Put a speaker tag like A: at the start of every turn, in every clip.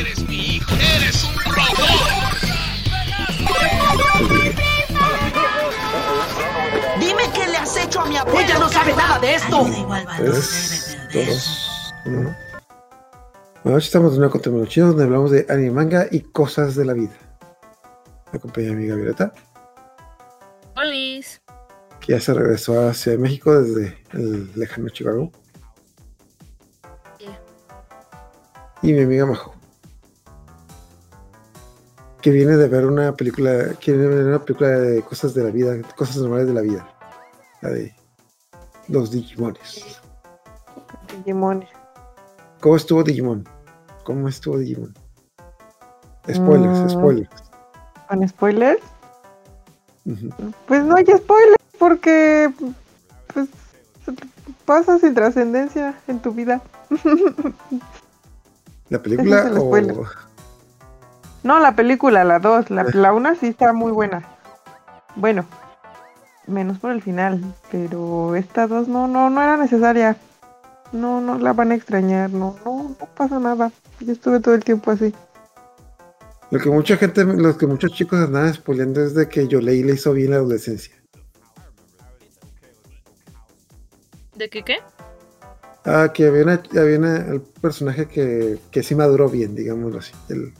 A: eres mi hijo. ¡Eres un robot!
B: Dime qué le has hecho a mi abuela. Ella no sabe nada de esto.
C: Tres, dos, uno. Bueno, hoy estamos de nuevo con Terminología, donde hablamos de anime, manga y cosas de la vida. Me acompaña mi amiga Violeta,
D: Olis.
C: que ya se regresó a Ciudad de México desde el lejano Chicago.
D: Yeah.
C: Y mi amiga Majo, que viene de ver una película, que viene de ver una película de cosas de la vida, cosas normales de la vida. La de los Digimones.
E: Digimon.
C: ¿Cómo estuvo Digimon? ¿Cómo estuvo Digimon? Spoilers,
E: Mm.
C: spoilers.
E: ¿Con spoilers? Pues no hay spoilers porque pues pasa sin trascendencia en tu vida.
C: ¿La película
E: es
C: o.
E: No, la película, la 2. La, la 1 sí está muy buena. Bueno, menos por el final. Pero esta 2 no, no, no era necesaria. No, no la van a extrañar. No, no, no pasa nada. Yo estuve todo el tiempo así.
C: lo que mucha gente, lo que muchos chicos andaban spoileando es de que Yolei le hizo bien la adolescencia.
D: ¿De qué qué?
C: Ah, que había, una, había una- el personaje que, que sí maduró bien, digámoslo así. El,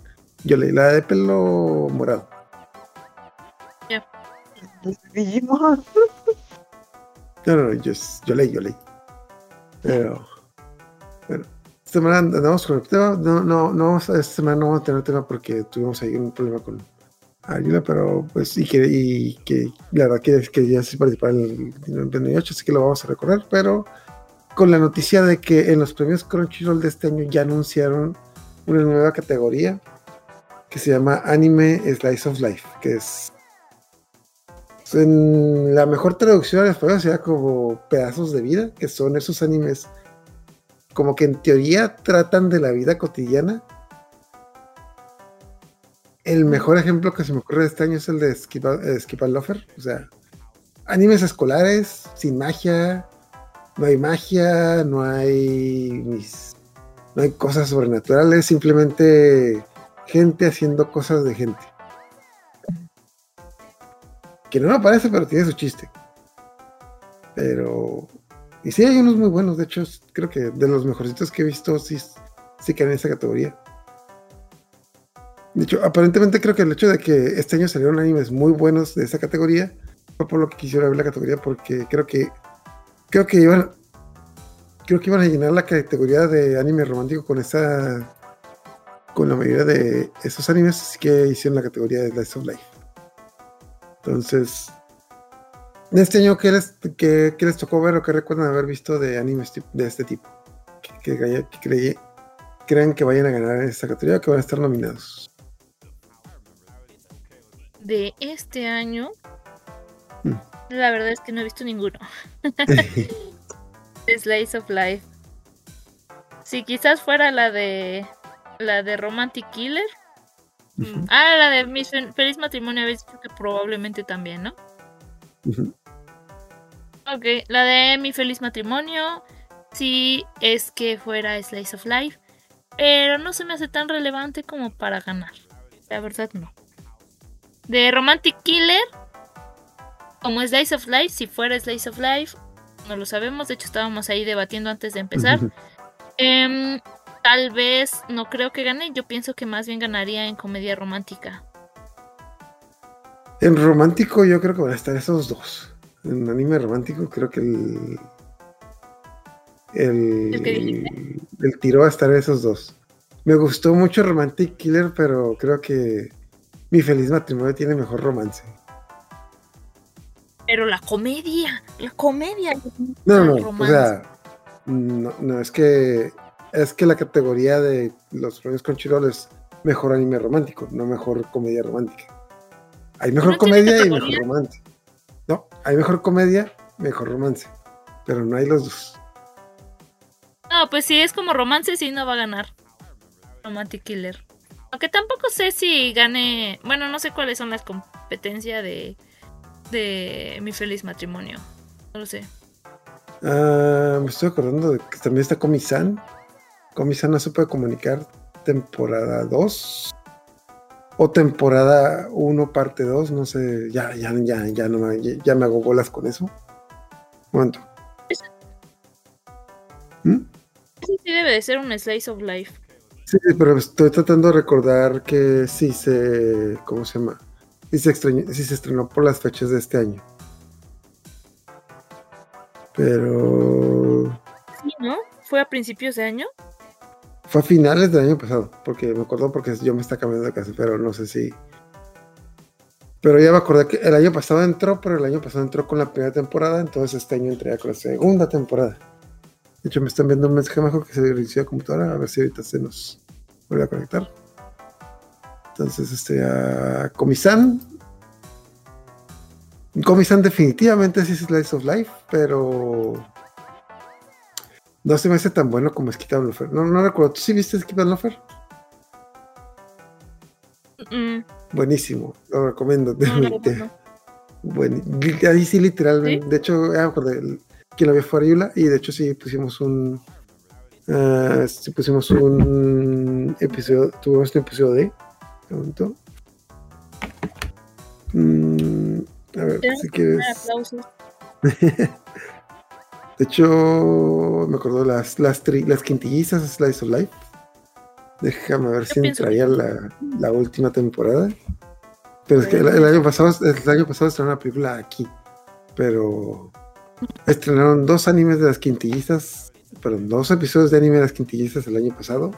C: Yolei, la de pelo morado.
E: Digimon.
C: No, no, no, yo, Yolei, Yolei. Pero, bueno, esta semana andamos con el tema. No, no, no, esta semana no vamos a tener tema porque tuvimos ahí un problema con Águila, pero pues, y que, y que la verdad que, que ya sí participar en el 98, así que lo vamos a recorrer, pero con la noticia de que en los premios Crunchyroll de este año ya anunciaron una nueva categoría que se llama Anime Slice of Life, que es en la mejor traducción al español sería como pedazos de vida, que son esos animes como que en teoría tratan de la vida cotidiana. El mejor ejemplo que se me ocurre de este año es el de Skip, eh, and Loafer, o sea, animes escolares sin magia, no hay magia, no hay no hay cosas sobrenaturales, simplemente gente haciendo cosas de gente. Que no me parece, pero tiene su chiste. Pero. Y sí, hay unos muy buenos. De hecho, creo que de los mejorcitos que he visto, sí, sí quedan en esa categoría. De hecho, aparentemente creo que el hecho de que este año salieron animes muy buenos de esa categoría fue por lo que quisiera ver la categoría, porque creo que. Creo que iban. Creo que iban a llenar la categoría de anime romántico con esa. Con la mayoría de esos animes, que hicieron la categoría de Slice of Life. Entonces, de este año, ¿qué les, qué, qué les tocó ver o qué recuerdan haber visto de animes de este tipo? Que, que, crean que vayan a ganar en esta categoría o que van a estar nominados.
D: De este año.
C: Mm.
D: La verdad es que no he visto ninguno. Slice of Life. Si quizás fuera la de. La de Romantic Killer. Ah, la de mi fe- feliz matrimonio habéis dicho que probablemente también, ¿no?
C: ujú.
D: Ok, la de mi feliz matrimonio. Sí, es que fuera Slice of Life. Pero no se me hace tan relevante como para ganar. La verdad, no. De Romantic Killer. Como Slice of Life, si fuera Slice of Life, no lo sabemos. De hecho, estábamos ahí debatiendo antes de empezar. Em, tal vez no creo que gane. Yo pienso que más bien ganaría en comedia romántica.
C: En romántico, yo creo que van a estar esos dos. En anime romántico, creo que el. El,
D: ¿El que dijiste?
C: el tiro va a estar esos dos. Me gustó mucho Romantic Killer, pero creo que mi feliz matrimonio tiene mejor romance.
D: Pero la comedia, la comedia.
C: No, no,
D: el
C: no, o sea, no, no, es que es que la categoría de los premios Crunchyroll es mejor anime romántico, no mejor comedia romántica. Hay mejor
D: ¿No tiene
C: comedia y mejor romance. No, hay mejor comedia, mejor romance, pero no hay los dos.
D: No, pues si es como romance, sí no va a ganar. Romantic Killer. Aunque tampoco sé si gane. Bueno, no sé cuáles son las competencias de. de mi feliz matrimonio. No lo sé.
C: Ah, me estoy acordando de que también está Komi-san. Se puede comunicar temporada 2 o temporada 1 parte 2, no sé, ya ya ya ya no me, ya me hago bolas con eso. Momento. ¿Mm?
D: Sí, sí debe de ser un slice of life.
C: Sí, pero estoy tratando de recordar que sí se. ¿Cómo se llama? Sí se, extrañó- sí se estrenó por las fechas de este año. Pero.
D: Sí, ¿no? Fue a principios de año.
C: Fue a finales del año pasado, porque me acuerdo porque yo me está cambiando de casa, pero no sé si. Pero ya me acordé que el año pasado entró, pero el año pasado entró con la primera temporada, entonces este año entré con la segunda temporada. De hecho, me están viendo un mensaje abajo que se reinició la computadora, a ver si ahorita se nos vuelve a conectar. Entonces, este, a Comisan. Comisan definitivamente sí es Slice of Life, pero no se me hace tan bueno como and Loafer. No, no recuerdo. ¿Tú sí viste Loafer?
D: Mm,
C: Buenísimo, lo recomiendo.
D: no.
C: Bueno, ahí sí, literalmente. De hecho, el- quien lo vio fue Ariula, y de hecho, sí pusimos un. ah, sí pusimos un episodio. Tuvimos un episodio de. un. Mm, a ver, si quieres.
D: poner aplausos.
C: De hecho, me acuerdo las, las, tri- las quintillizas Slice of Life. Déjame ver si entraría la, la última temporada. Pero es que el, el año pasado, el año pasado estrenaron una película aquí. Pero estrenaron dos animes de las quintillizas. Perdón, dos episodios de anime de las quintillizas el año pasado.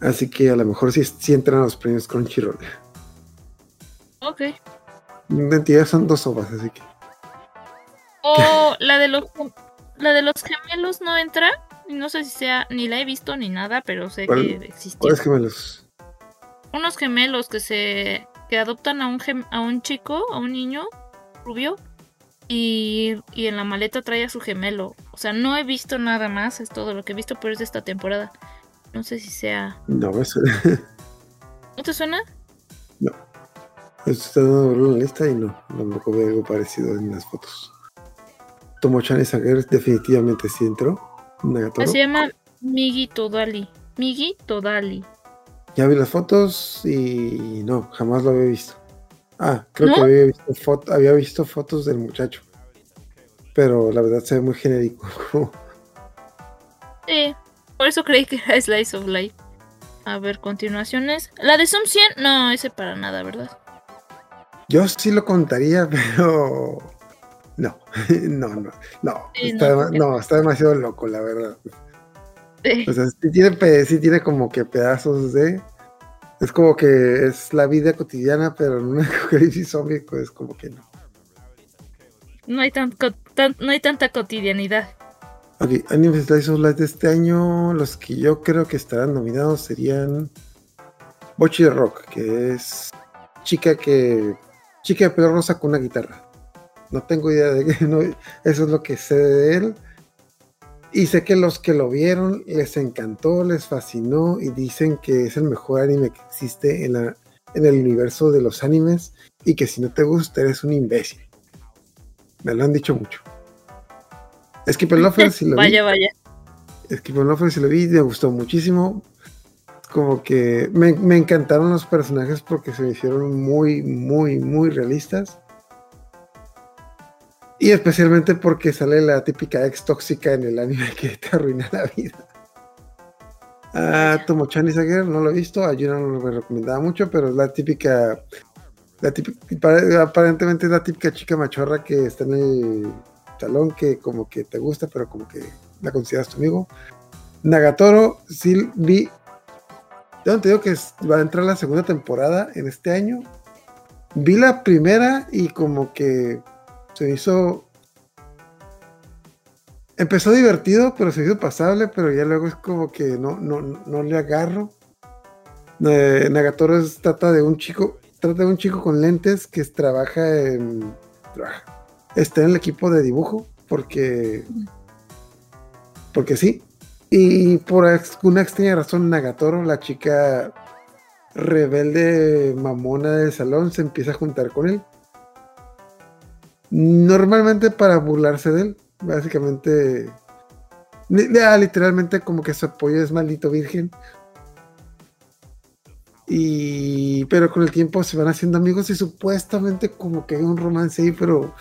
C: Así que a lo mejor sí, sí entran a los premios Crunchyroll.
D: Ok.
C: En realidad son dos ovas, así que.
D: O la de los la de los gemelos no entra. No sé si sea, ni la he visto ni nada, pero sé
C: ¿Cuál-
D: que existió.
C: ¿Cuáles gemelos?
D: Unos gemelos que se que adoptan a un gem- a un chico, a un niño rubio y, y en la maleta trae a su gemelo. O sea, no he visto nada más, es todo lo que he visto, pero es de esta temporada. No sé si sea.
C: No, eso.
D: ¿No te suena?
C: Estoy dando la lista y no, tampoco veo algo parecido en las fotos. Tomo-chan Sager definitivamente sí entró. Nagatoro.
D: Se llama Migi Todali. Migi Todali.
C: Ya vi las fotos y no, jamás lo había visto. Ah, creo
D: ¿No?
C: que había visto, fot- había visto fotos del muchacho. Pero la verdad se ve muy genérico.
D: Sí, por eso creí que era Slice of Life. A ver, continuaciones. La de Sum 100, no, ese para nada, ¿verdad?
C: Yo sí lo contaría, pero no, no, no, no,
D: Sí,
C: está,
D: no,
C: está demasiado loco, la verdad.
D: Sí.
C: O sea, sí tiene, sí tiene como que pedazos de. Es como que es la vida cotidiana, pero en una crisis zombie, pues como que no.
D: No hay, tan, no hay tanta cotidianidad.
C: Ok, Anime Slice of Life de este año, los que yo creo que estarán nominados serían Bochi de Rock, que es chica que chica de pelo rosa con una guitarra. No tengo idea de qué, no, eso es lo que sé de él. Y sé que los que lo vieron les encantó, les fascinó y dicen que es el mejor anime que existe en, la, en el universo de los animes y que si no te gusta eres un imbécil. Me lo han dicho mucho. Skip and Loafer, si lo vi.
D: vaya, vaya.
C: Skip and Loafer, si lo vi, me gustó muchísimo. Como que me, me encantaron los personajes porque se me hicieron muy, muy, muy realistas. Y especialmente porque sale la típica ex tóxica en el anime que te arruina la vida. Ah, Tomo-chan no lo he visto. A Yuna no me recomendaba mucho, pero es la típica. La típica pare- aparentemente es la típica chica machorra que está en el salón que como que te gusta, pero como que la consideras tu amigo. Nagatoro, sí vi. Yo te digo que va a entrar la segunda temporada en este año. Vi la primera y como que se hizo. Empezó divertido, pero se hizo pasable, pero ya luego es como que no, no, no le agarro. Eh, Nagatoro trata de un chico, trata de un chico con lentes que trabaja en. Trabaja, está en el equipo de dibujo, porque. Porque sí. Y por una extraña razón, Nagatoro, la chica rebelde mamona del salón, se empieza a juntar con él. Normalmente para burlarse de él. Básicamente ya, literalmente como que su apoyo es maldito virgen. Y pero con el tiempo se van haciendo amigos y supuestamente como que hay un romance ahí, pero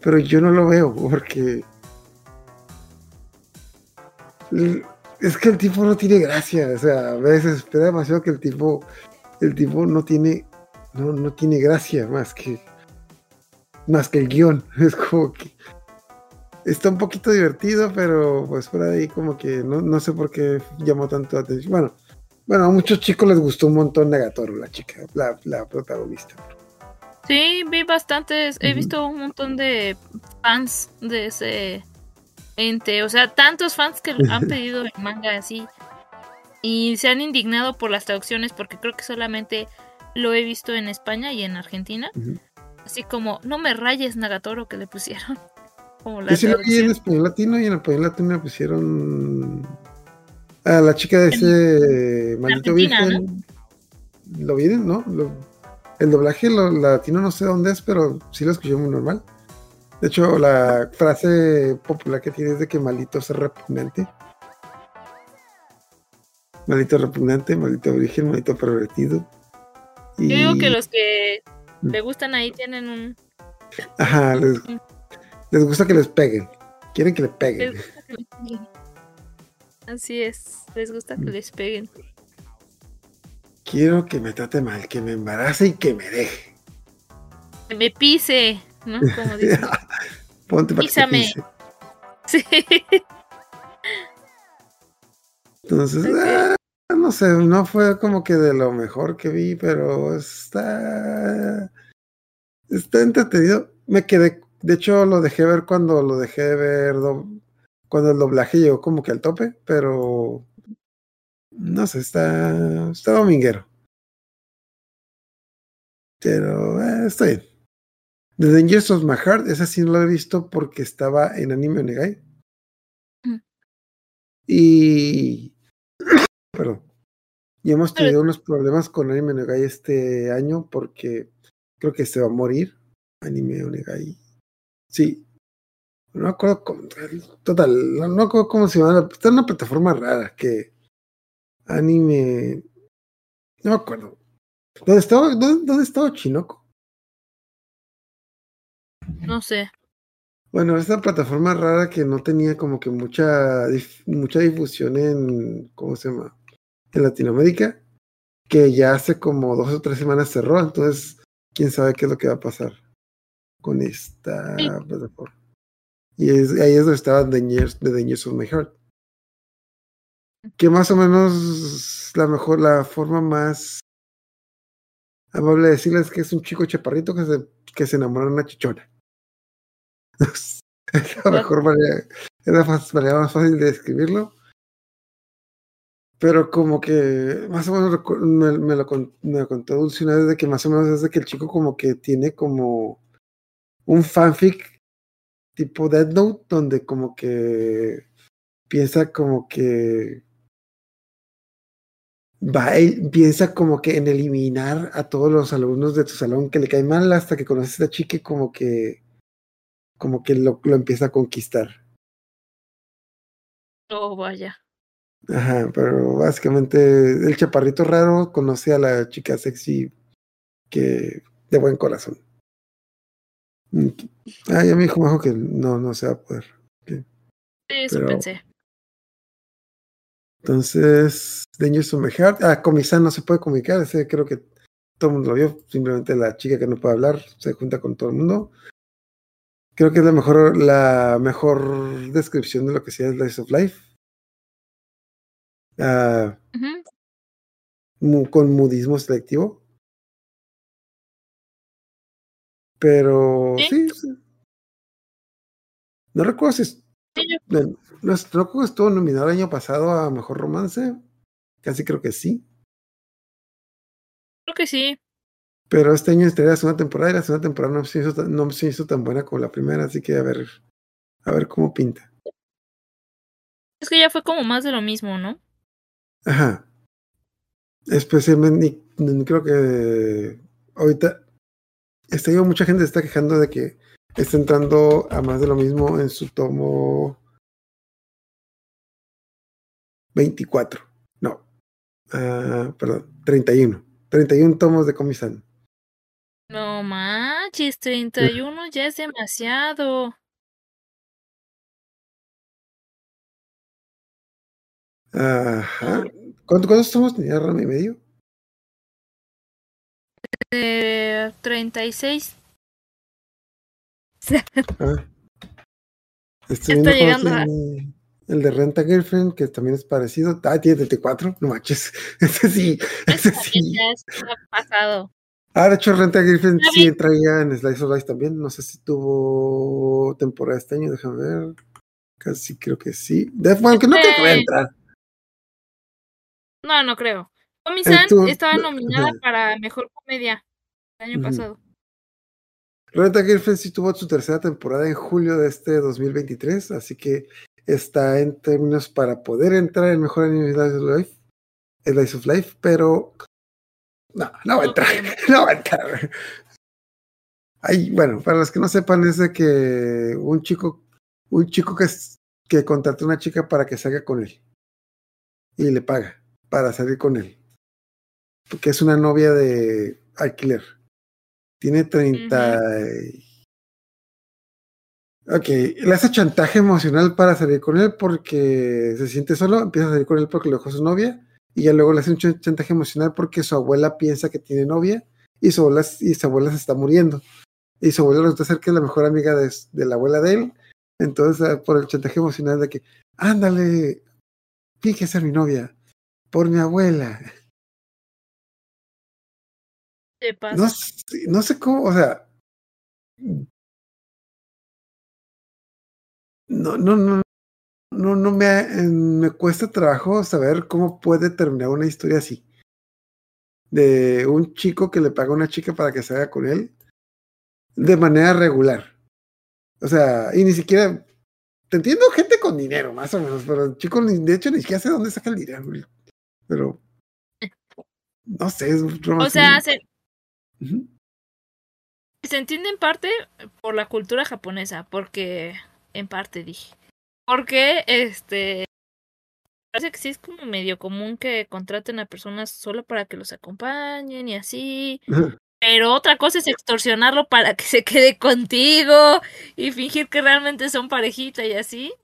C: pero yo no lo veo porque es que el tipo no tiene gracia, o sea, a veces espera demasiado que el tipo el tipo no tiene no, no tiene gracia más que más que el guion, es como que está un poquito divertido, pero pues por ahí como que no, no sé por qué llamó tanto la atención. Bueno, bueno, a muchos chicos les gustó un montón Negatoro, la chica, la, la protagonista.
D: Sí, vi bastantes, he visto un montón de fans de ese ente, o sea, tantos fans que han pedido el manga así y se han indignado por las traducciones porque creo que solamente lo he visto en España y en Argentina. Así como no me rayes Nagatoro que le pusieron como la
C: Yo sí lo vi en español latino y en español latino le pusieron a la chica de ese maldito virgen. ¿Lo vieron? ¿No? Lo- el doblaje lo, latino no sé dónde es, pero sí lo escuché muy normal. De hecho, la frase popular que tiene es de que maldito es repugnante. Maldito repugnante, maldito virgen, maldito pervertido.
D: Yo digo que
C: Y-
D: los que. Le gustan ahí tienen un...
C: Ajá, les, les gusta que les peguen. Quieren que le peguen.
D: les gusta que les peguen. Así es, les gusta que les peguen.
C: Quiero que me trate mal, que me embarace y que me deje.
D: Que me pise, ¿no? Como dicen.
C: Ponte para que te
D: Písame.
C: pise.
D: Sí.
C: Entonces, ah, no sé, no fue como que de lo mejor que vi, pero está. Está entretenido. Me quedé. De hecho, lo dejé ver cuando lo dejé de ver. do- Cuando el doblaje llegó como que al tope, pero. No sé, está. Está dominguero. Pero eh, está bien. The Dangers of My Heart, esa sí no la he visto porque estaba en Anime Onegai.
D: Mm.
C: Y. Perdón. Y hemos tenido unos problemas con Anime Onegai este año porque creo que se va a morir. Anime Onegai. Sí. No me acuerdo cómo. Total, no, no me acuerdo cómo se llama. Está en una plataforma rara que. Anime. No me acuerdo. ¿Dónde estaba, dónde, dónde estaba Chinoco?
D: No sé.
C: Bueno, esta plataforma rara que no tenía como que mucha, dif- mucha difusión en, ¿cómo se llama? En Latinoamérica, que ya hace como dos o tres semanas cerró, entonces quién sabe qué es lo que va a pasar con esta plataforma. Y es- ahí es donde estaba The Years, The Dangers of My Heart. Que más o menos la mejor, la forma más amable de decirles que es un chico chaparrito que se, que se enamora de una chichona. es la mejor manera, es la manera más fácil de describirlo. Pero como que más o menos me, me lo, me lo contó Dulce una vez de que más o menos es de que el chico como que tiene como un fanfic tipo Dead Note donde como que piensa como que va piensa como que en eliminar a todos los alumnos de tu salón que le caen mal hasta que conoces a esta chica y como que como que lo, lo empieza a conquistar.
D: Oh, vaya.
C: Ajá, pero básicamente el chaparrito raro conoce a la chica sexy que de buen corazón. Ah, ya me dijo Majo que no, no se va a poder.
D: Eso
C: Pero-
D: pensé.
C: Entonces, Dangers of My Heart. Ah, Comisan no se puede comunicar, ese creo que todo el mundo lo vio. Simplemente la chica que no puede hablar se junta con todo el mundo. Creo que es la mejor, la mejor descripción de lo que sea Slice of Life. Ah, con mudismo selectivo. Pero
D: Sí.
C: No recuerdo si es- no, no, no estuvo nominado el año pasado a Mejor Romance. Casi creo que sí.
D: creo que sí.
C: Pero este año estaría la segunda temporada y la segunda temporada no se, hizo tan, no se hizo tan buena como la primera, así que a ver, a ver cómo pinta.
D: Es que ya fue como más de lo mismo, ¿no?
C: Ajá. Especialmente, creo que ahorita este mucha gente está quejando de que está entrando a más de lo mismo en su tomo 24. No. Ah, perdón, 31. 31 tomos de Comisan.
D: No manches, 31 ya es demasiado.
C: Ajá. ¿Cuánto- ¿Cuántos tomos tenía Rama y medio?
D: Eh, 36.
C: Ah. Estoy cuál
D: llegando a-
C: el de Renta Girlfriend, que también es parecido. Ah, tiene 34. No manches. Ese sí, ese sí.
D: Está pasado.
C: Ah, de hecho, Renta Girlfriend
D: Está
C: sí en Slice of Life también. No sé si tuvo temporada este año, déjame ver. Casi creo que sí. De, bueno, que no creo que vaya a
D: Este-
C: entrar.
D: No, no creo. Comi-san
C: tú-
D: estaba
C: no,
D: nominada para mejor comedia el año pasado.
C: Renta Girlfriend sí tuvo su tercera temporada en julio de este 2023, así que está en términos para poder entrar en mejor anime Slice of Life, Slice of Life, pero no, no va a entrar, no va a entrar. Ay, bueno, para los que no sepan es de que un chico, un chico que, que contrata a una chica para que salga con él y le paga para salir con él, porque es una novia de alquiler. Tiene 30. y- Ok, le hace chantaje emocional para salir con él porque se siente solo, empieza a salir con él porque lo dejó su novia y ya luego le hace un ch- chantaje emocional porque su abuela piensa que tiene novia y su abuela, y su abuela se está muriendo. Y su abuela resulta ser que es la mejor amiga de, la abuela de él. Entonces, por el chantaje emocional de que, ándale, finge ser mi novia, por mi abuela.
D: ¿Qué pasa?
C: No, sé- no sé cómo, o sea. No, no, no. No, no me, me cuesta trabajo saber cómo puede terminar una historia así. De un chico que le paga a una chica para que se haga con él de manera regular. O sea, y ni siquiera. Te entiendo gente con dinero, más o menos, pero el chico, ni- de hecho, ni siquiera sé dónde saca el dinero. Pero. No sé, es
D: O sea, se, se entiende en parte por la cultura japonesa, porque en parte dije. Porque este parece que sí es como medio común que contraten a personas solo para que los acompañen y así. Pero otra cosa es extorsionarlo para que se quede contigo y fingir que realmente son parejita y así.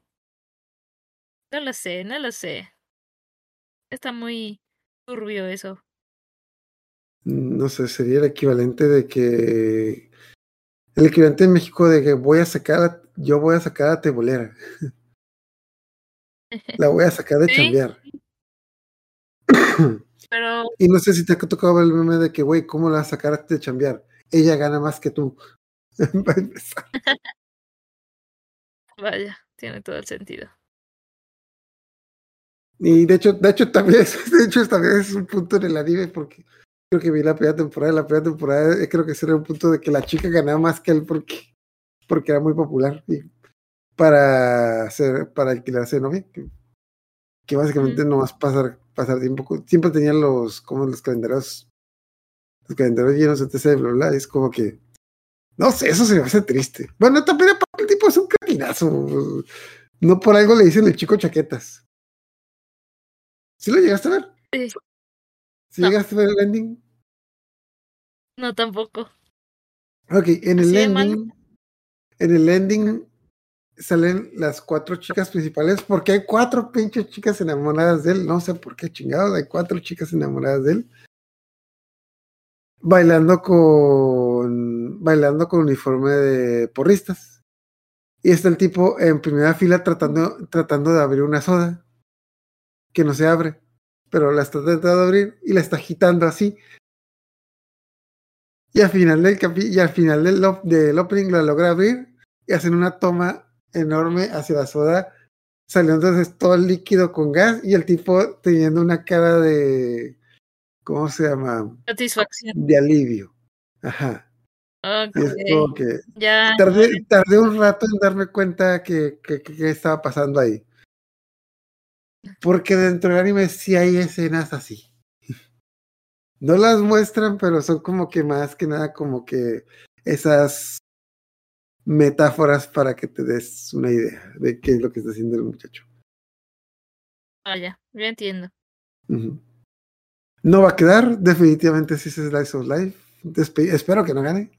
D: No lo sé, no lo sé. Está muy turbio eso.
C: no sé, sería el equivalente de que el equivalente en México de que voy a sacar, a- yo voy a sacar a Tebolera. La voy a sacar de
D: Sí.
C: chambear.
D: Pero
C: Y no sé si te ha tocado ver el meme de que, güey, ¿cómo la vas a sacar de chambear? Ella gana más que tú.
D: Vaya, tiene todo el sentido.
C: Y de hecho, de hecho también es, de hecho también es un punto en el anime porque creo que vi la primera temporada, la primera temporada eh, creo que ese era un punto de que la chica ganaba más que él porque, porque era muy popular y para hacer, para alquilarse de novia, que, que básicamente
D: Ujú.
C: no más pasar, pasar tiempo, siempre tenían los, como los calendarios, los calendarios llenos de TC, bla, bla, y es como que, no sé, eso se me hace triste. Bueno, también aparte el tipo es un cretinazo, no por algo le dicen el chico chaquetas. ¿Sí lo llegaste a ver?
D: Sí.
C: ¿Sí
D: No.
C: llegaste a ver el ending?
D: No, tampoco.
C: Ok, en el ending, en el ending salen las cuatro chicas principales, porque hay cuatro pinches chicas enamoradas de él, no sé por qué chingados, hay cuatro chicas enamoradas de él, bailando con, bailando con uniforme de porristas. Y está el tipo en primera fila tratando, tratando de abrir una soda, que no se abre, pero la está tratando de abrir y la está agitando así. Y al final del capi y al final del, op- del opening la logra abrir y hacen una toma enorme hacia la soda, saliendo entonces todo el líquido con gas y el tipo teniendo una cara de ¿cómo se llama?
D: Satisfacción.
C: de alivio. Ajá. Y es como
D: Ok.
C: que
D: Ya.
C: tardé, tardé un rato en darme cuenta que, que, que- que estaba pasando ahí. Porque dentro del anime sí hay escenas así. No las muestran, pero son como que más que nada como que esas metáforas para que te des una idea de qué es lo que está haciendo el muchacho.
D: Vaya, yo entiendo.
C: No va a quedar, definitivamente sí es Slice of Life. Despe- espero que no gane.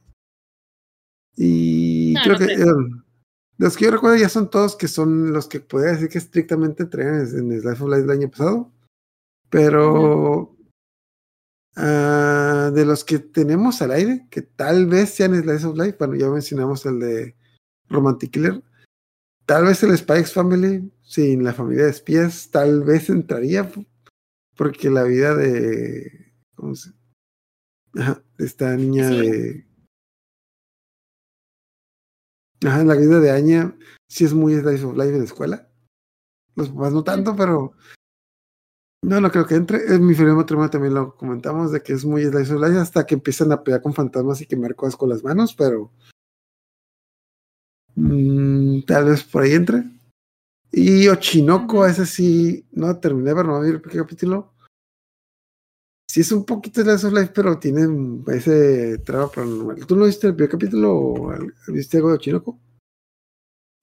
C: Y
D: No,
C: creo
D: no
C: que
D: creo.
C: eh, los que yo recuerdo ya son todos que son los que podría decir que estrictamente traían en Slice of Life del año pasado. Pero ah, de los que tenemos al aire, que tal vez sean Slice of Life, bueno, ya mencionamos el de Romantic Killer. Tal vez el X Family, sin la familia de espías, tal vez entraría, porque la vida de. ¿Cómo se.? Ajá, de esta niña
D: Sí.
C: de. Ajá, la vida de Anya sí es muy Slice of Life en la escuela. Los papás no tanto, pero. No, no creo que entre. En mi primer matrimonio también lo comentamos de que es muy Slice of Life hasta que empiezan a pelear con fantasmas y quemar cosas con las manos, pero. mm, tal vez por ahí entre. Y Ochinoko,
D: Ujú.
C: ese sí, no terminé, pero no vi el capítulo. Sí es un poquito Slice of Life, pero tiene ese trama paranormal. ¿Tú no viste el primer capítulo o viste algo de Ochinoko?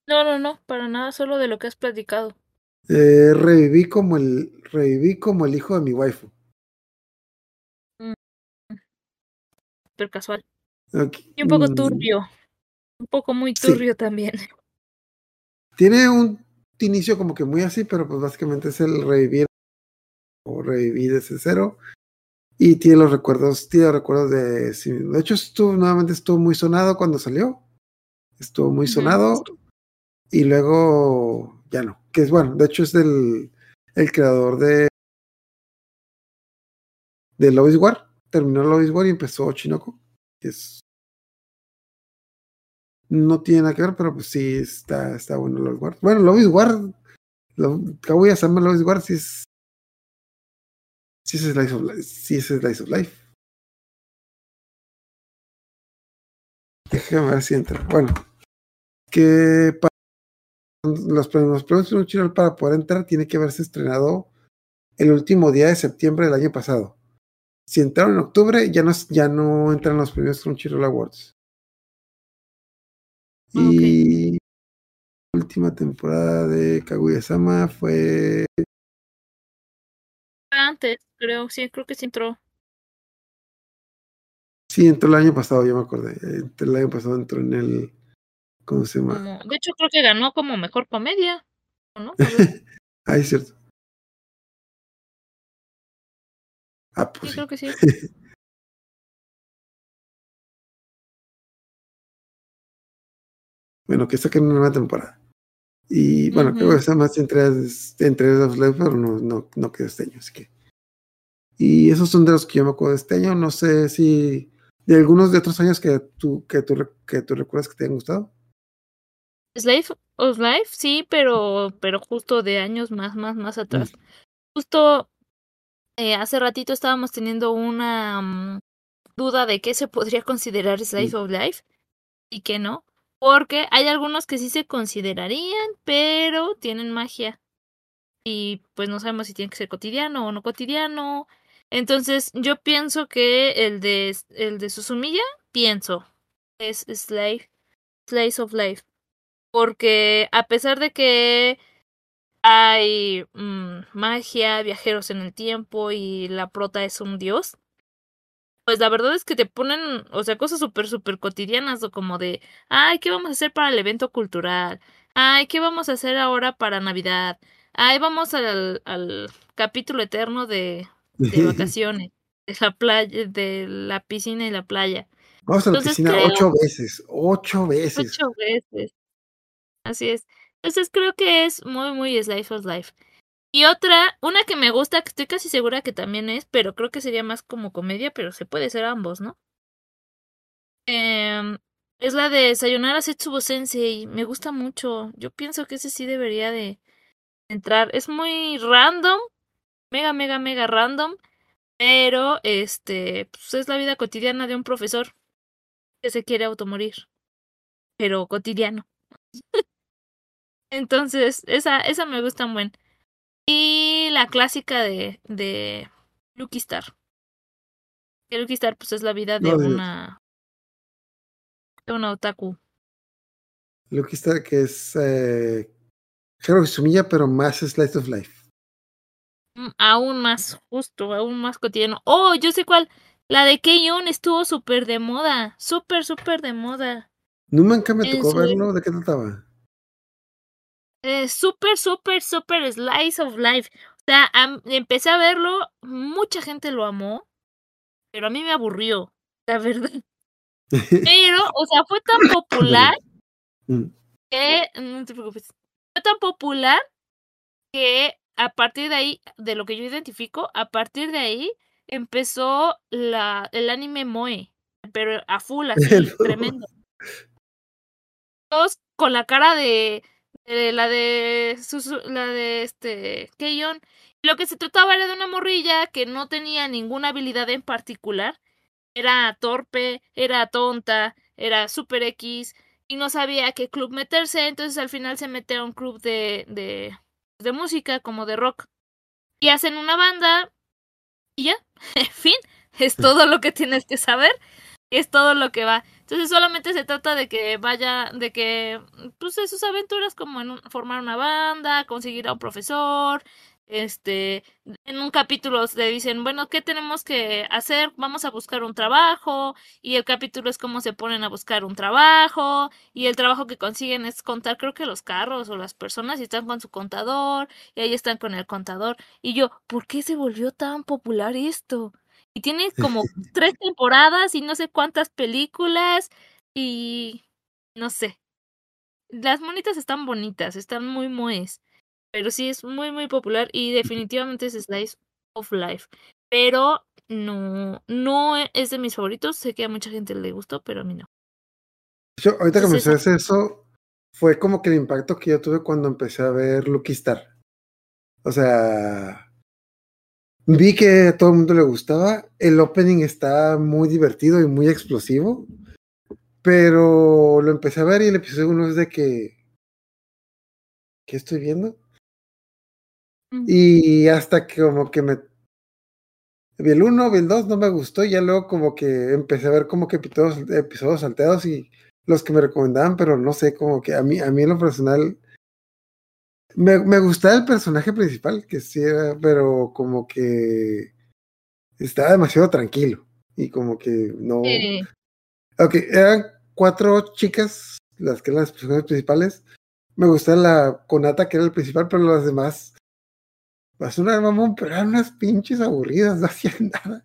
D: No, no, no, para nada, solo de lo que has platicado.
C: Eh, reviví como el reviví como el hijo de mi waifu.
D: Pero casual. Y un poco
C: mm,
D: turbio. Un poco muy
C: Sí.
D: turbio también.
C: Tiene un inicio como que muy así, pero pues básicamente es el revivir o revivir desde cero. Y tiene los recuerdos, tiene los recuerdos de sí mismo. De hecho, estuvo, nuevamente estuvo muy sonado cuando salió. Estuvo muy sonado. Y luego ya no. Que es bueno, de hecho es del el creador de de Lois War. Terminó Lois War y empezó Chinoko. Que es no tiene nada que ver, pero pues sí está, está bueno Lois War. Bueno, Lois War, lo, Kaguya Sama Lois War sí es sí es Slice of Life. Sí es Slice of Life. Déjame ver si entra. Bueno, que para los premios, los premios Crunchyroll para poder entrar tiene que haberse estrenado el último día de septiembre del año pasado. Si entraron en octubre, ya no, ya no entran los premios Crunchyroll Awards.
D: Ah.
C: Y la última temporada de Kaguya-sama fue
D: Antes, creo, sí, creo que sí entró.
C: Sí, entró el año pasado, ya me acordé. El año pasado entró en el. ¿Cómo se llama?
D: Como, de hecho, creo que ganó como mejor comedia. ¿o ¿No?
C: Ah, es cierto. Ah,
D: sí,
C: pues sí.
D: creo que sí.
C: Bueno, que saquen una nueva temporada. Y bueno, creo que está más entre, entre los Live, pero no, no, no quedó este año, así que. Y esos son de los que yo me acuerdo de este año. No sé si de algunos de otros años que tú, que tú, que tú recuerdas que te hayan gustado.
D: Slave of Life, sí, pero, pero justo de años más, más, más atrás. Justo eh, hace ratito estábamos teniendo una mm, duda de qué se podría considerar Slave of Life y qué no. Porque hay algunos que sí se considerarían, pero tienen magia. Y pues no sabemos si tiene que ser cotidiano o no cotidiano. Entonces, yo pienso que el de el de Susumiya, pienso, es Slave, Slice of Life. Porque a pesar de que hay mm, magia, viajeros en el tiempo y la prota es un dios, pues la verdad es que te ponen, o sea, cosas súper, súper cotidianas o como de, ay, ¿qué vamos a hacer para el evento cultural? Ay, ¿qué vamos a hacer ahora para Navidad? Ay, vamos al, al capítulo eterno de, de vacaciones, de la playa, de la piscina y la playa.
C: Vamos a la
D: Entonces,
C: piscina
D: creo-
C: ocho veces. Ocho veces.
D: Ocho veces. Así es. Entonces creo que es muy, muy Slice of Life. Y otra, una que me gusta, que estoy casi segura que también es, pero creo que sería más como comedia, pero se puede ser ambos, ¿no? Em, es la de Sayonara Setsubo Sensei. Me gusta mucho. Yo pienso que ese sí debería de entrar. Es muy random. Mega, mega, mega random. Pero, este, pues es la vida cotidiana de un profesor que se quiere automorir. Pero cotidiano. Entonces, esa, esa me gusta un buen. Y la clásica de, de Lucky Star. Que Lucky Star, pues es la vida de
C: No,
D: una. de una otaku.
C: Que está que es eh, Haruhi Sumiya, pero más Slice of Life.
D: Mm, aún más justo, aún más cotidiano. Oh, yo sé cuál. La de Keion estuvo súper de moda. Súper, súper de moda.
C: Nunca me tocó
D: su-
C: verlo. ¿De qué trataba?
D: Eh, súper, súper, súper slice of life. O sea, empecé a verlo, mucha gente lo amó, pero a mí me aburrió, la verdad. Pero, o sea, fue tan popular
C: Mm.
D: que, no te preocupes, fue tan popular que a partir de ahí, de lo que yo identifico, a partir de ahí empezó la, el anime Moe, pero a full, así, tremendo. Todos con la cara de, de la de la de este Keion. Lo que se trataba era de una morrilla que no tenía ninguna habilidad en particular. Era torpe, era tonta, era super X y no sabía a qué club meterse. Entonces al final se mete a un club de, de, de música, como de rock. Y hacen una banda y ya, en fin, es todo lo que tienes que saber. Es todo lo que va. Entonces solamente se trata de que vaya, de que, pues de sus aventuras como en un- formar una banda, conseguir a un profesor, este, en un capítulo le dicen, bueno, ¿qué tenemos que hacer? Vamos a buscar un trabajo, y el capítulo es cómo se ponen a buscar un trabajo, y el trabajo que consiguen es contar, creo que los carros o las personas, y están con su contador, y ahí están con el contador, y yo, ¿por qué se volvió tan popular esto? Y tiene como tres temporadas y no sé cuántas películas y no sé. Las monitas están bonitas, están muy moes, pero sí es muy muy popular y definitivamente es Slice of Life. Pero no no es de mis favoritos, sé que a mucha gente le gustó, pero a mí no.
C: Yo, ahorita que mencionaste eso, fue como que el impacto que yo tuve cuando empecé a ver Lucky Star. O sea, vi que a todo el mundo le gustaba. El opening está muy divertido y muy explosivo. Pero lo empecé a ver y el episodio uno es de que. ¿Qué estoy viendo? Y hasta que como que me. Vi el 1, vi el 2, no me gustó. Y ya luego como que empecé a ver como que episodios, episodios salteados y los que me recomendaban, pero no sé, como que a mí, a mí en lo personal. Me, me gustaba el personaje principal, que sí era, pero como que estaba demasiado tranquilo. Y como que no.
D: Eh,
C: Ok, eran cuatro chicas las que eran las personajes principales. Me gustaba la Conata, que era el principal, pero las demás. Pues una mamón, pero eran unas pinches aburridas, no hacían nada.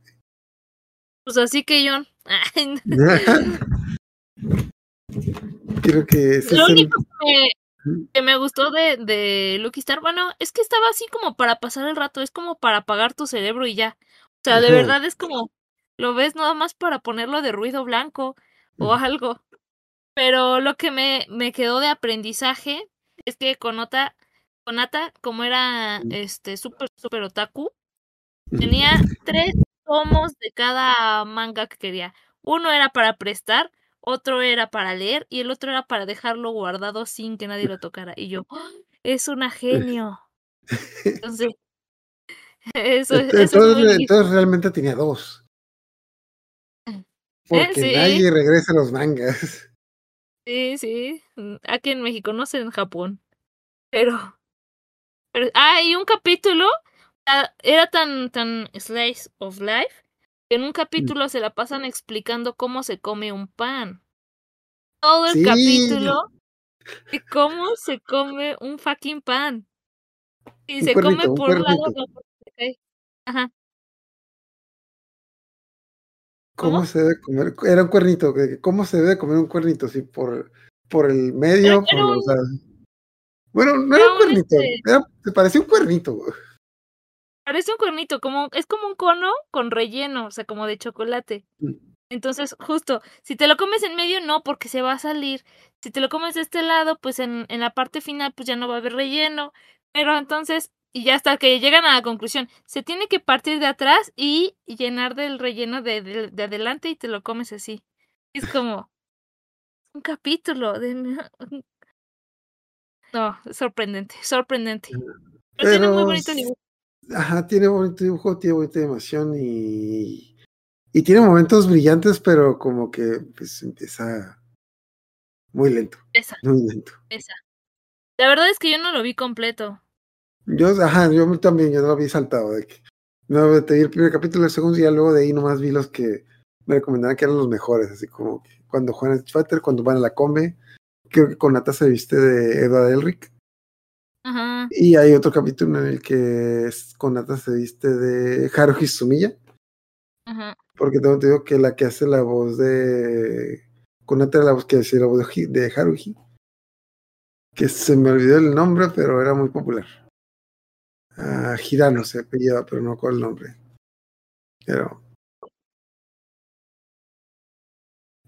D: pues así que yo
C: Creo que ese
D: Lo
C: es el.
D: único que, que me gustó de, de Lucky Star, bueno, es que estaba así como para pasar el rato, es como para apagar tu cerebro y ya. O sea, de
C: Ajá.
D: verdad es como, lo ves nada más para ponerlo de ruido blanco o algo. Pero lo que me, me quedó de aprendizaje es que Konata, Konata, como era
C: Ujú.
D: este súper, súper otaku, tenía tres tomos de cada manga que quería. Uno era para prestar, otro era para leer y el otro era para dejarlo guardado sin que nadie lo tocara. Y yo, ¡Ah! es una genio. Entonces, eso, es- eso es
C: Entonces,
D: muy
C: entonces realmente tenía dos. Porque
D: sí.
C: nadie regresa a los mangas.
D: Sí, sí. mm, Aquí en México, no sé en Japón. Pero. Pero ah, y un capítulo. ah, Era tan, tan slice of life. Que en un capítulo se la pasan explicando cómo se come un pan. Todo el
C: Sí.
D: capítulo de cómo se come un fucking pan. Y
C: Un
D: se come
C: cuernito,
D: por un lado,
C: cuernito.
D: no por se cae. Ajá.
C: ¿Cómo,
D: ¿Cómo?
C: se debe comer? Era un cuernito. ¿Cómo se debe comer un cuernito? Sí, por, por el medio, por
D: Era
C: los
D: un-
C: lados. Bueno, no
D: era
C: era un cuernito.
D: este-
C: Era, parecía un cuernito.
D: Parece un cuernito, como, es como un cono con relleno, o sea, como de chocolate.
C: Mm.
D: Entonces, justo, si te lo comes en medio, no, porque se va a salir. Si te lo comes de este lado, pues en, en la parte final, pues ya no va a haber relleno. Pero entonces, y ya hasta que llegan a la conclusión, se tiene que partir de atrás y llenar del relleno de, de, de adelante y te lo comes así. Es como un capítulo de... No, sorprendente, sorprendente. Pero, tiene muy bonito dibujo.
C: Ajá, tiene bonito dibujo, tiene bonita animación y, y tiene momentos brillantes, pero como que pues empieza muy lento,
D: Esa,
C: muy lento.
D: esa. La verdad es que yo no lo vi completo.
C: Yo, ajá, yo también, yo no lo había saltado. De que, no, te vi el primer capítulo, el segundo, y ya luego de ahí nomás vi los que me recomendaban que eran los mejores, así como que cuando juegan Street Fighter, cuando van a la Combe, creo que con Nata se viste de Edward Elric.
D: Ajá.
C: Y hay otro capítulo en el que es- con Nata se viste de Haruhi Sumiya,
D: Ajá.
C: porque tengo entendido que la que hace la voz de. Con Nata era la voz que hacía la voz de, de Haruhi. Que se me olvidó el nombre, pero era muy popular. Ah, Hirano se apellida, pero no con el nombre. Pero.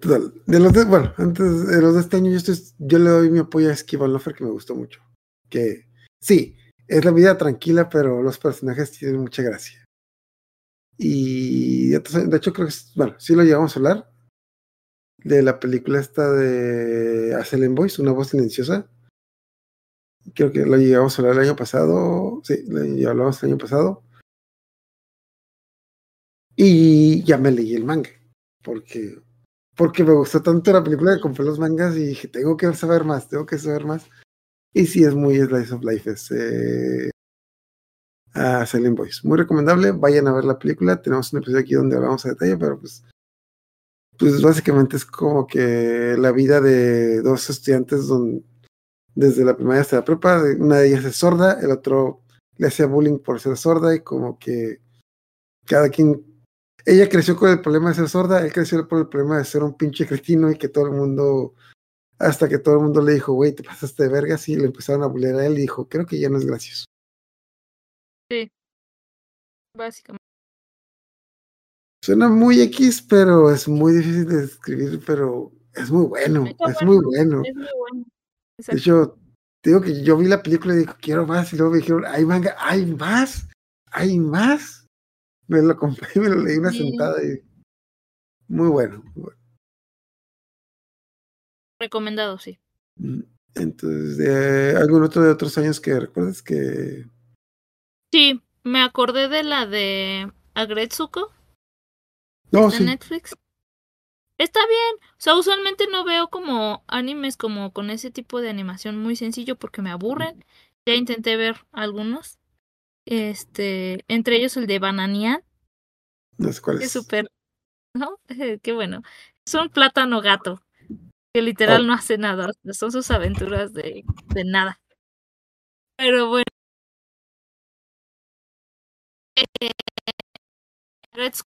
C: De los de, bueno, antes de los de este año, yo, estoy, yo le doy mi apoyo a Esquivan Lofer, que me gustó mucho. Que sí, es la vida tranquila, pero los personajes tienen mucha gracia. Y de hecho- creo que, bueno, sí lo llevamos a hablar. De la película esta de Asylum Voice, una voz silenciosa. Creo que lo llegamos a hablar el año pasado. Sí, lo hablamos el año pasado. Y ya me leí el manga. Porque, porque me gustó tanto la película que compré los mangas y dije, tengo que saber más, tengo que saber más. Y sí, es muy Slice of Life. Es eh, a Silent Boys. Muy recomendable. Vayan a ver la película. Tenemos un episodio aquí donde hablamos a detalle, pero pues, pues básicamente es como que la vida de dos estudiantes don- desde la primaria hasta la prepa. Una de ellas es sorda, el otro le hacía bullying por ser sorda y como que cada quien ella creció con el problema de ser sorda, él creció por el problema de ser un pinche cretino y que todo el mundo, hasta que todo el mundo le dijo, güey, te pasaste de vergas y le empezaron a bullear a él y dijo, creo que ya no es gracioso.
D: Básicamente.
C: Suena muy X, pero es muy difícil de describir, pero es muy bueno, es muy bueno.
D: Es muy bueno.
C: De hecho, te digo que yo vi la película y digo, quiero más, y luego me dijeron, hay manga, hay más, hay más. Me lo compré y me lo leí una
D: Sí.
C: sentada y muy bueno. muy bueno.
D: Recomendado, sí.
C: Entonces, algún otro de otros años que recuerdes que
D: Sí, me acordé de la de Agretsuko
C: no,
D: de
C: sí,
D: Netflix. Está bien. O sea, usualmente no veo como animes como con ese tipo de animación muy sencillo porque me aburren. Ya intenté ver algunos. Este, entre ellos el de
C: sé cuál
D: que
C: es.
D: súper, ¿no? Qué bueno. Es un plátano gato que literal
C: Oh.
D: no hace nada. Son sus aventuras de, de nada. Pero bueno. Eh, Agretsuko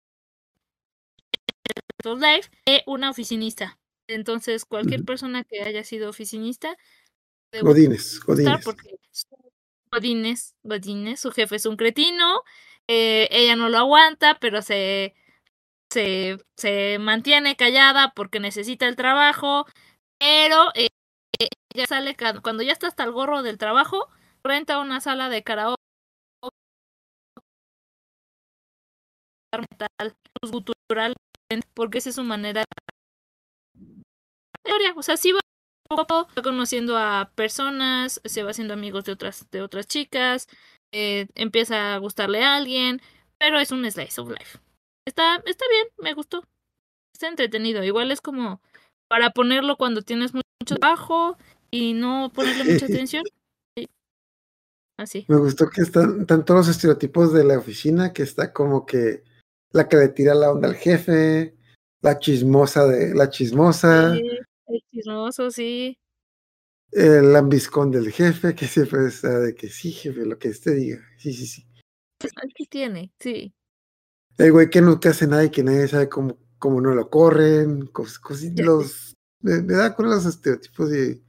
D: Life es una oficinista. Entonces, cualquier persona que haya sido oficinista
C: Godines, Godines.
D: porque su- Godínez, Godínez, su jefe es un cretino, eh, ella no lo aguanta, pero se, se, se mantiene callada porque necesita el trabajo, pero eh, ella sale ca- cuando ya está hasta el gorro del trabajo, renta una sala de karaoke. Porque esa es su manera o sea, sí va poco va conociendo a personas, se va haciendo amigos de otras, de otras chicas, eh, empieza a gustarle a alguien, pero es un slice of life. Está, está bien, me gustó. Está entretenido. Igual es como para ponerlo cuando tienes mu- mucho trabajo y no ponerle mucha atención. Sí. Así.
C: Me gustó que están, están todos los estereotipos de la oficina, que está como que la que le tira la onda al jefe, la chismosa de la chismosa,
D: Sí, el chismoso, sí.
C: el lambiscón del jefe, que siempre está de que sí, jefe, lo que usted diga. Sí, sí, sí.
D: Aquí tiene, sí.
C: El güey que nunca hace nada y que nadie sabe cómo, cómo no lo corren, cos, los, me, me da con los estereotipos y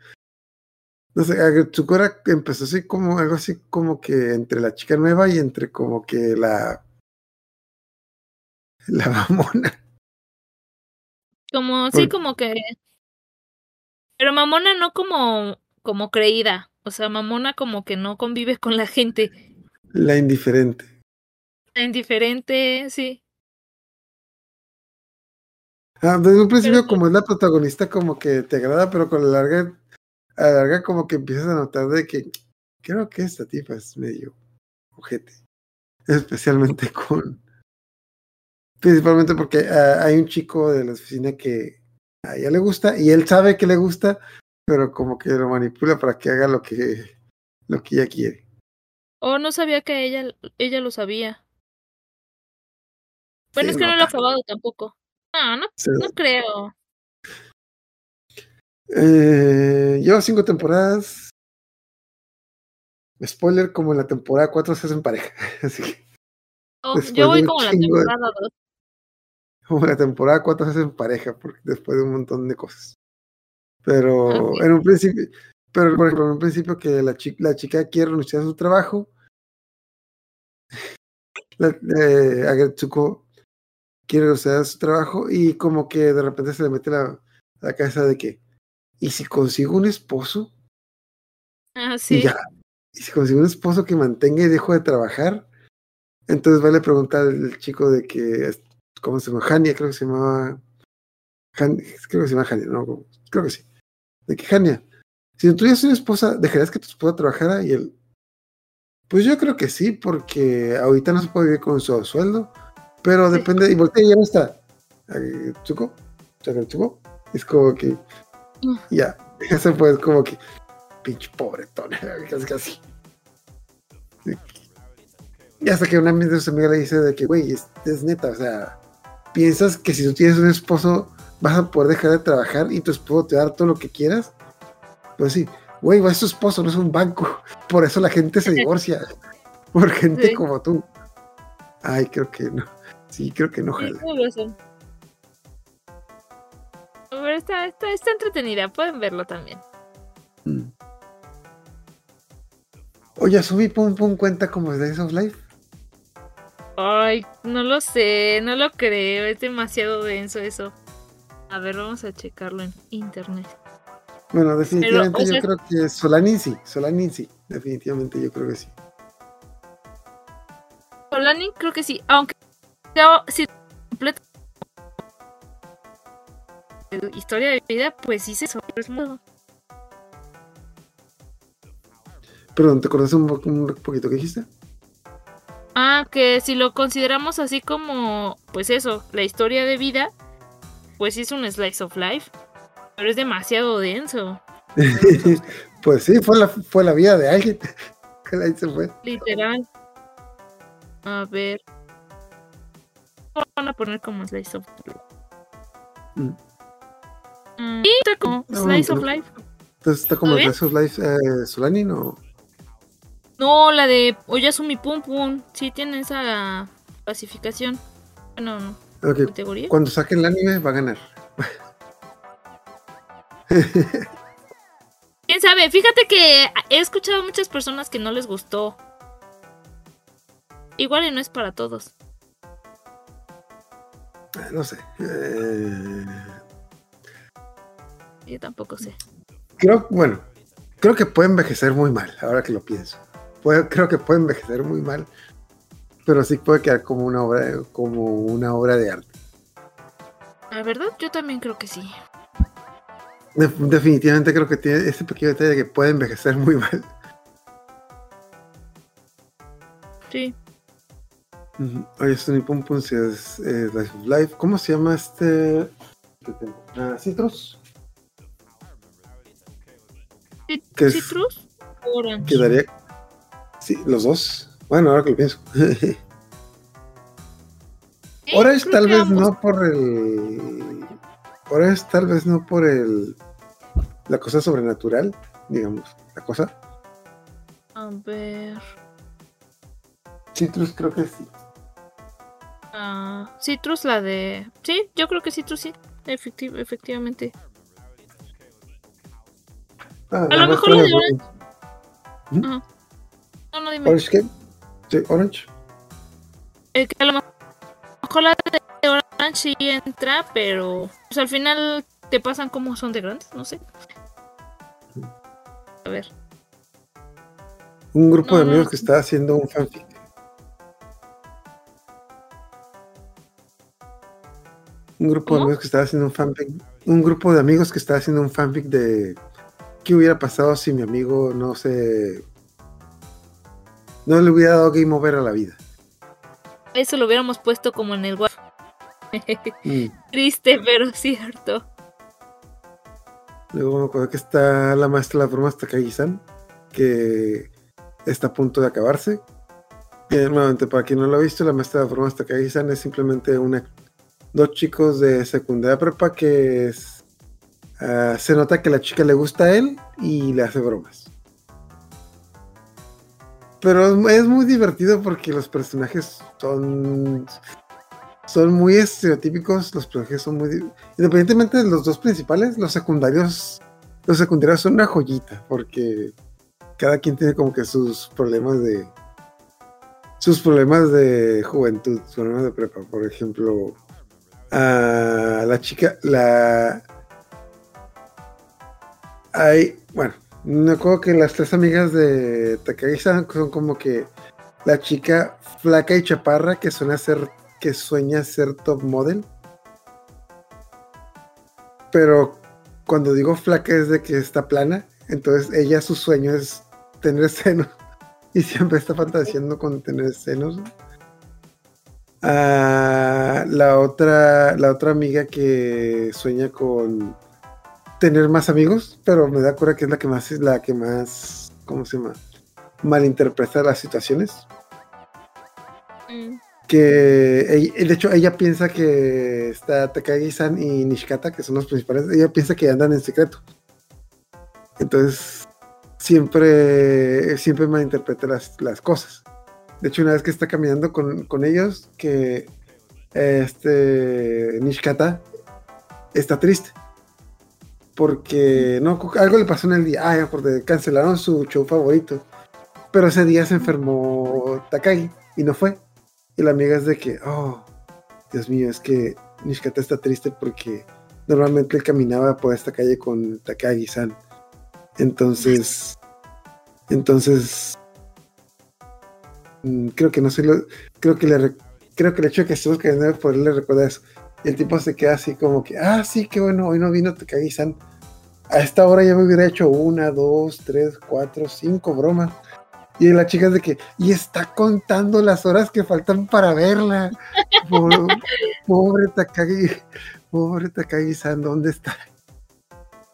C: no sé, Agretsuko empezó así como algo así como que entre la chica nueva y entre como que la la mamona.
D: Como, sí,
C: Por-
D: como que. Pero mamona no como, como creída. O sea, mamona como que no convive con la gente.
C: La indiferente.
D: Indiferente, sí.
C: Ah, desde un principio, como es la protagonista, como que te agrada, pero con la larga, a la larga, como que empiezas a notar de que creo que esta tipa es medio ojete. Especialmente con. Principalmente porque ah, hay un chico de la oficina que a ella le gusta y él sabe que le gusta, pero como que lo manipula para que haga lo que, lo que ella quiere.
D: O no sabía que ella, ella lo sabía. Bueno,
C: Sí,
D: es que no,
C: no
D: lo he
C: tanto.
D: acabado tampoco. No, no,
C: Sí.
D: no creo.
C: Eh, lleva cinco temporadas. Spoiler, como en la temporada 4 se hacen pareja. Así que
D: Oh, yo voy como en la temporada 2.
C: Como la temporada 4 se hacen pareja porque después de un montón de cosas. Pero en un principio, pero por ejemplo, en un principio que la, chi- la chica quiere renunciar a su trabajo, la, eh, quiere renunciar a su trabajo y como que de repente se le mete la, la cabeza de que, ¿y si consigo un esposo?
D: Ah,
C: Y
D: sí.
C: ya, y si consigo un esposo que mantenga y dejo de trabajar, entonces va a le preguntar al chico de que, ¿cómo se llama? Hania, creo que se llamaba. Han- creo que se llama Hania, no, creo que sí. De que Hania, si tú tuvieras una esposa, ¿dejarías que tu esposa trabajara? Y él, pues yo creo que sí, porque ahorita no se puede vivir con su sueldo, pero
D: Sí.
C: depende, y voltea y ya no está. Chuco, Chuco, es como que,
D: Mm.
C: ya, eso fue como que, pinche pobretón, casi casi. Y hasta que una de sus amigas le dice de que, güey, es, es neta, o sea, piensas que si tú tienes un esposo vas a poder dejar de trabajar y tu esposo te va a dar todo lo que quieras. Pues sí, güey, es tu esposo, no es un banco. Por eso la gente se divorcia. Por gente
D: Sí.
C: como tú. Ay, creo que no. Sí, creo que no jala.
D: Pero está, está, está entretenida, pueden verlo también.
C: Mm. Oye, subí Pum Pum cuenta como Days of Life.
D: Ay, no lo sé, no lo creo, es demasiado denso eso. A ver, vamos a checarlo en internet.
C: Bueno, definitivamente
D: o sea-
C: yo creo que Solanin sí. Solanin sí. Definitivamente yo creo que sí.
D: Solani creo que sí, aunque si completa historia de vida, pues sí se sobre todo.
C: Perdón, ¿te acordás un poquito que dijiste?
D: Ah, que si lo consideramos así como, pues eso, la historia de vida, pues es un slice of life, pero es demasiado denso,
C: pues sí, fue la, fue la vida de alguien. Que ahí se fue.
D: literal. A ver. Van a poner como slice of life.
C: Mm.
D: Mm, y está como
C: No,
D: slice
C: no.
D: of life.
C: Entonces está como. Days of Life eh, Solanin o.
D: No, la de Oyasumi Pum Pum. Sí tiene esa clasificación. Bueno, no,
C: Ok,
D: categoría.
C: Cuando saquen el anime va a ganar.
D: ¿Quién sabe? Fíjate que he escuchado a muchas personas que no les gustó. Igual y no es para todos.
C: Ah, No sé. Eh,
D: Yo tampoco sé.
C: creo, bueno, creo que puede envejecer muy mal, ahora que lo pienso. Puede- creo que puede envejecer muy mal, pero sí puede quedar como una obra, como una obra de arte.
D: La verdad, yo también creo que sí.
C: De- definitivamente creo que tiene ese pequeño detalle de que puede envejecer muy mal.
D: Sí.
C: Ujú. Oye, Sony Pum Pum si es eh, Life of Life. ¿Cómo se llama este? Ah, Citrus.
D: Cit-
C: ¿Qué es?
D: Citrus Orange.
C: Quedaría. Sí, los dos. Bueno, ahora que lo pienso. Orange
D: creo
C: tal vez
D: ambos.
C: no por el. Orange tal vez no por el. La cosa sobrenatural, digamos. La cosa.
D: A ver.
C: Citrus creo que sí.
D: ah, Citrus, la de. Sí, yo creo que Citrus sí. Efecti- efectivamente.
C: Ah,
D: A lo mejor la de
C: dos.
D: No, no, dime.
C: ¿Orange? Sí, Orange.
D: Eh, que a lo mejor la de Orange sí entra, pero pues, al final te pasan como son de grandes, no sé. A ver.
C: Un grupo
D: No,
C: de amigos
D: no.
C: que está haciendo un fanfic. Un grupo de amigos que estaba haciendo un fanfic. Un grupo de amigos que está haciendo un fanfic de qué hubiera pasado si mi amigo no se. No le hubiera dado game over a la vida.
D: Eso lo hubiéramos puesto como en el
C: Mm.
D: Triste, pero cierto.
C: Luego me acuerdo que está la maestra de la broma Takagi-san, que está a punto de acabarse. Y nuevamente, para quien no lo ha visto, la maestra de bromas Takagi-san es simplemente una, dos chicos de secundaria prepa que es, ah, se nota que la chica le gusta a él y le hace bromas. Pero es, muy divertido porque los personajes son son muy estereotípicos, los personajes son muy... di- Independientemente de los dos principales, los secundarios, los secundarios son una joyita, porque cada quien tiene como que sus problemas de... Sus problemas de juventud, sus problemas de prepa. Por ejemplo, a la chica, la... Hay, bueno, me acuerdo que las tres amigas de Takagi-san son como que la chica flaca y chaparra que suena ser que sueña ser top model. Pero cuando digo flaca es de que está plana. Entonces ella su sueño es tener senos. Y siempre está fantaseando con tener senos. Ah, la otra, la otra amiga que sueña con tener más amigos, pero me da cura que es la que más es la que más, ¿cómo se llama? Malinterpreta las situaciones
D: Mm,
C: que de hecho ella piensa que está Takagi-san y Nishikata, que son los principales, ella piensa que andan en secreto. Entonces, siempre, siempre malinterpreta las, las cosas. De hecho, una vez que está caminando con, con ellos, que este Nishikata está triste. Porque no, algo le pasó en el día. Ah, acordé, cancelaron su show favorito. Pero ese día se enfermó Takagi y no fue. Y la amiga es de que, oh, Dios mío, es que Nishikata está triste porque normalmente él caminaba por esta calle con Takagi-san. Entonces, entonces, mm, creo que no sé, creo que le, re- creo que el hecho de que estemos por él le recuerda eso. Y el tipo se queda así como que, ah, sí, qué bueno, hoy no vino Takagi-san. A esta hora ya me hubiera hecho una, dos, tres, cuatro, cinco bromas. Y la chica es de que, y está contando las horas que faltan para verla. Pobre, pobre Takagi, pobre Takagi-san, ¿dónde está?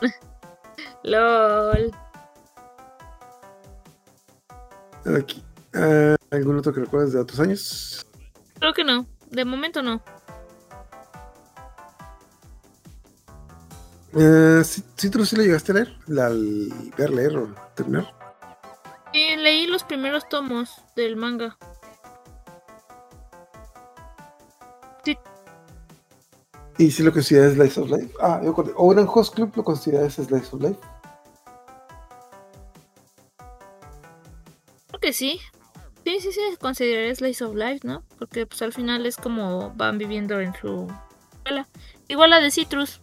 D: LOL.
C: Aquí. Ah, ¿Algún otro que recuerdes de otros años?
D: Creo que no. De momento no.
C: Eh, sí, sí, tú sí llegaste a leer, la, al ver, leer o terminar.
D: Y leí los primeros tomos del manga.
C: Y si lo consideras Slice of Life. Ah, yo. Oran Host Club lo consideras Slice of Life.
D: Creo que sí. Sí, sí, sí, consideraría Slice of Life, ¿no? Porque pues al final es como van viviendo en su escuela. Igual la de Citrus.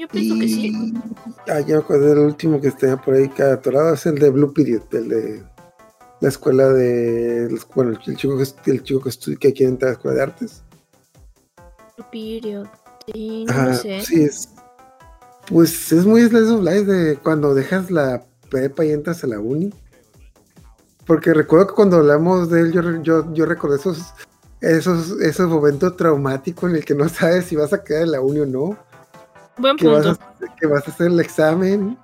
D: Yo pienso que sí.
C: Ah, ya me acordé del último que está por ahí cada atorado. Es el de Blue Period, el de la escuela de. Bueno, el chico que, el chico que, estu- que quiere entrar a la escuela de artes.
D: Period. Sí, no sé.
C: sí, es. Pues es muy Slice of Life de cuando dejas la prepa y entras a la uni. Porque recuerdo que cuando hablamos de él, yo, yo, yo recuerdo esos, esos, esos momentos traumáticos en el que no sabes si vas a quedar en la uni o no.
D: Buen
C: que vas,
D: punto.
C: a, que vas a hacer el examen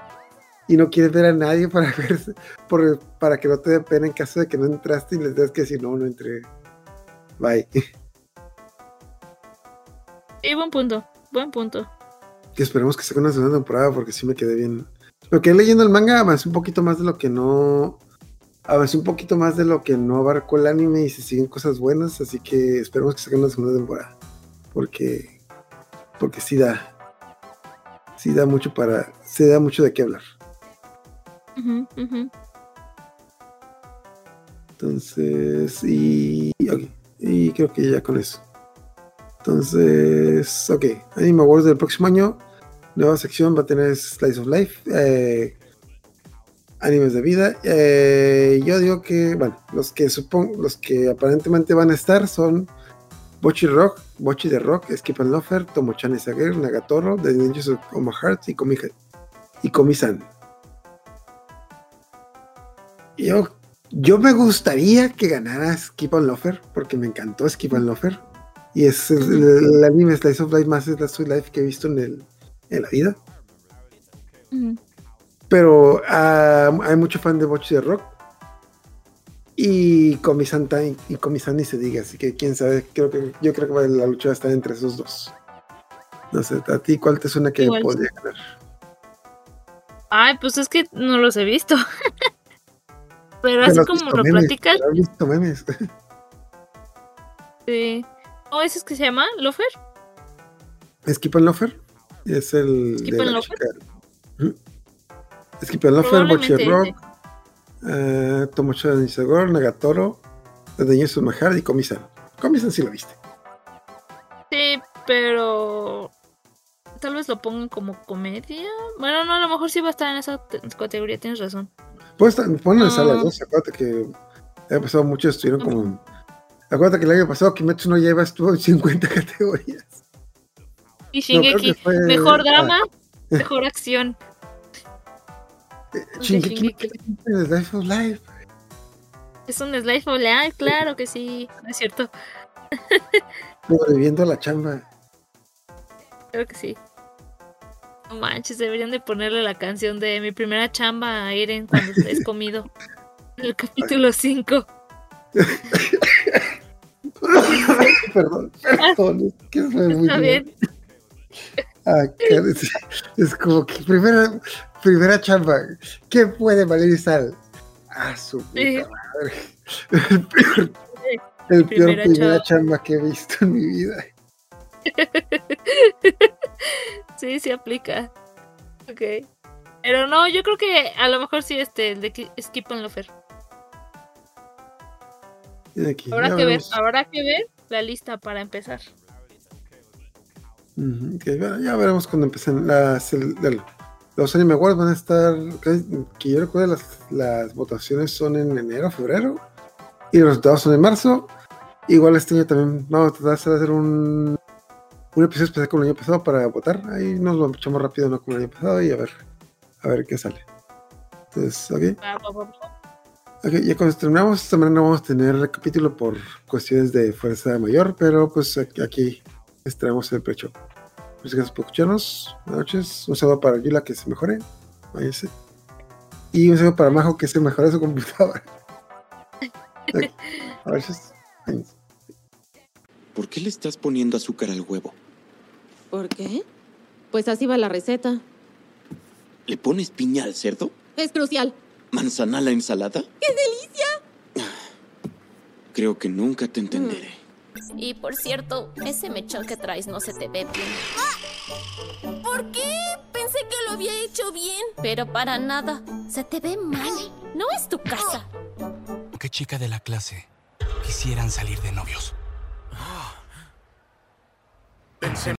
C: y no quieres ver a nadie para ver por, para que no te dé pena en caso de que no entraste y les des que decir no, no entré. Bye.
D: Sí, buen punto. Buen punto.
C: Que esperemos que sea una segunda temporada porque sí me quedé bien. Lo que leyendo el manga avancé un poquito más de lo que no. Avancé un poquito más de lo que no abarcó el anime y se siguen cosas buenas, así que esperemos que saquen una segunda temporada. Porque. Porque sí da. Sí da mucho para. Se da mucho de qué hablar. Entonces, y, ok, y creo que ya con eso. Entonces, ok, Anime Awards del próximo año, nueva sección va a tener Slice of Life, eh, animes de vida. eh, yo digo que, bueno, los que supongo, los que aparentemente van a estar son Bochi Rock, Bochi de Rock, Skip and Lofer, Tomo-chan Sager, Nagatoro, The Ninjas of Oma Heart y Komi, y Komi-san. Yo yo me gustaría que ganara Skip and Lofer, porque me encantó Skip and Lofer. Y es el, el- el anime Slice of Life más Slice of Life que he visto en, el, en la vida. Pero ah, hay mucho fan de Bocchi de Rock. Y Comisan Time- y Comisan ni se diga, así que quién sabe, creo que, yo creo que la lucha va a estar entre esos dos. No sé, a ti cuál te suena que
D: Igual.
C: podría ganar.
D: Ay, pues es que no los he visto. Pero así como lo
C: memes,
D: platicas,
C: has visto memes.
D: sí. ¿No ese es que se llama? ¿Lofer?
C: Skip and Lofer es el
D: Skip
C: de
D: and Lofer.
C: Skip and Rock, eh, Tomocho Nisagor, Nagatoro, Daño Sumahar y Comisan. Comisan sí lo viste.
D: Sí, pero tal vez lo pongan como comedia. Bueno, no, a lo mejor sí va a estar en esa te- categoría, tienes razón.
C: Pues ponen a
D: Ah.
C: las dos, acuérdate que año pasado muchos estuvieron como. Acuérdate que el año pasado Kimetsu no lleva estuvo en 50 categorías.
D: Y
C: No,
D: Shingeki,
C: que fue-
D: mejor
C: ah.
D: drama, mejor acción. De
C: Shingeki
D: Shingeki.
C: no es Life of Life.
D: Es un slice of life, claro que sí, no es cierto,
C: Sobreviviendo a la chamba.
D: creo que sí. No manches, deberían de ponerle la canción de mi primera chamba a Eren cuando es comido. En el capítulo 5.
C: perdón, perdón, es que
D: Está bien.
C: Ah, es, es como que primera, primera chamba. ¿Qué puede valer sal? Ah, su puta
D: Sí.
C: madre. El peor, el peor
D: Primera
C: primera
D: chamba.
C: que he visto en mi vida.
D: Sí, sí aplica. Ok. Pero no, yo creo que a lo mejor sí este, el de Ki- Skip and Lofer.
C: Aquí,
D: Habrá que ver, habrá que ver la lista para empezar.
C: Ujú, ok, bueno, ya veremos cuando empiecen las, el- el- los Anime Awards van a estar, que, que yo recuerdo las, las votaciones son en enero, febrero y los resultados son en marzo. Igual este año también vamos a tratar de hacer un, un episodio especial como el año pasado para votar. Ahí nos lo echamos rápido, no como el año pasado y a ver, a ver qué sale. Entonces, ok.
D: Va.
C: Ok, ya cuando terminamos, esta semana no vamos a tener capítulo por cuestiones de fuerza mayor, pero pues aquí, aquí les traemos el pecho. Muchas gracias por escucharnos. Buenas noches. Un saludo para Yula que se mejore. Váyase. Y un saludo para Majo que se mejore su computadora. Gracias.
F: ¿Por qué le estás poniendo azúcar al huevo?
G: ¿Por qué? Pues así va la receta.
F: ¿Le pones piña al cerdo?
G: Es crucial.
F: ¿Manzana a la ensalada? ¡Qué delicia! Creo que nunca te entenderé.
H: Y por cierto, ese mechón que traes no se te ve bien. Ah, ¿Por qué? Pensé que lo había hecho bien. Pero para nada. Se te ve mal. No es tu casa.
I: ¿Qué chica de la clase quisieran salir de novios? Pensé